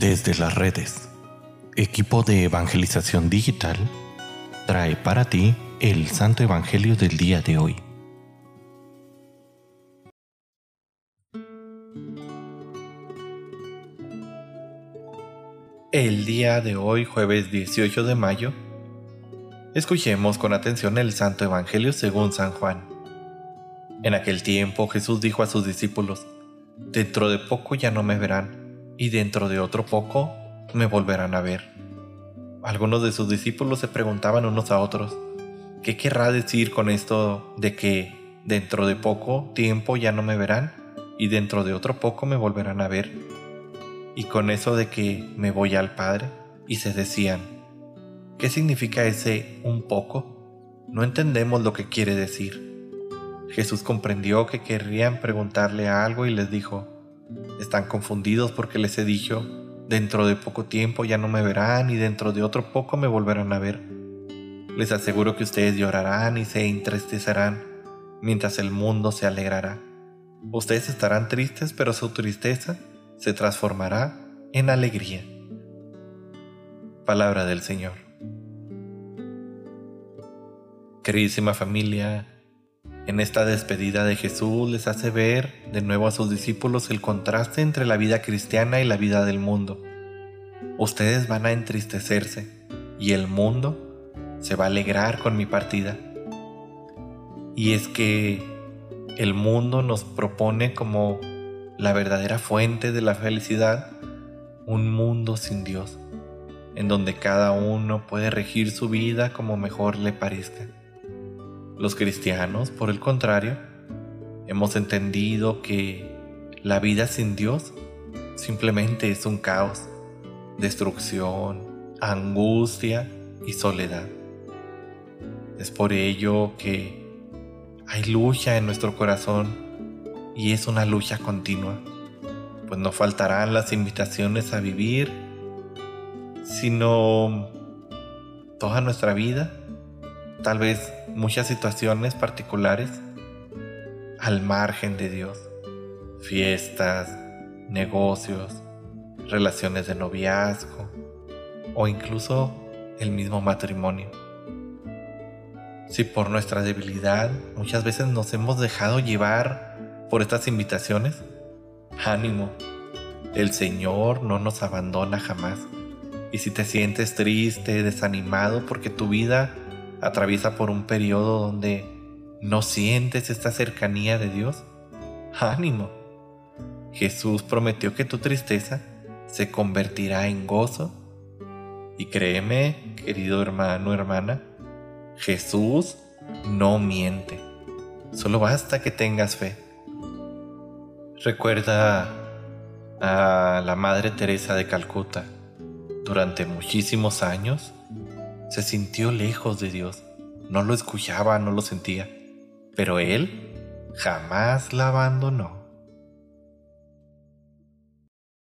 Desde las redes, equipo de evangelización digital trae para ti el Santo Evangelio del día de hoy. El día de hoy, jueves 18 de mayo, escuchemos con atención el Santo Evangelio según San Juan. En aquel tiempo Jesús dijo a sus discípulos, Dentro de poco ya no me verán y dentro de otro poco me volverán a ver. Algunos de sus discípulos se preguntaban unos a otros, ¿qué querrá decir con esto de que dentro de poco tiempo ya no me verán y dentro de otro poco me volverán a ver? Y con eso de que me voy al Padre, y se decían, ¿qué significa ese un poco? No entendemos lo que quiere decir. Jesús comprendió que querrían preguntarle algo y les dijo, están confundidos porque les he dicho, dentro de poco tiempo ya no me verán y dentro de otro poco me volverán a ver. Les aseguro que ustedes llorarán y se entristecerán, mientras el mundo se alegrará. Ustedes estarán tristes, pero su tristeza se transformará en alegría. Palabra del Señor. Queridísima familia, en esta despedida de Jesús les hace ver de nuevo a sus discípulos el contraste entre la vida cristiana y la vida del mundo. Ustedes van a entristecerse y el mundo se va a alegrar con mi partida. Y es que el mundo nos propone como la verdadera fuente de la felicidad un mundo sin Dios, en donde cada uno puede regir su vida como mejor le parezca. Los cristianos, por el contrario, hemos entendido que la vida sin Dios simplemente es un caos, destrucción, angustia y soledad. Es por ello que hay lucha en nuestro corazón y es una lucha continua, pues no faltarán las invitaciones a vivir, sino toda nuestra vida tal vez muchas situaciones particulares al margen de Dios. Fiestas, negocios, relaciones de noviazgo o incluso el mismo matrimonio. Si por nuestra debilidad muchas veces nos hemos dejado llevar por estas invitaciones, ánimo, el Señor no nos abandona jamás. Y si te sientes triste, desanimado porque tu vida atraviesa por un periodo donde no sientes esta cercanía de Dios, ánimo. Jesús prometió que tu tristeza se convertirá en gozo. Y créeme, querido hermano, hermana, Jesús no miente. Solo basta que tengas fe. Recuerda a la Madre Teresa de Calcuta. Durante muchísimos años, se sintió lejos de Dios. No lo escuchaba, no lo sentía. Pero Él jamás la abandonó.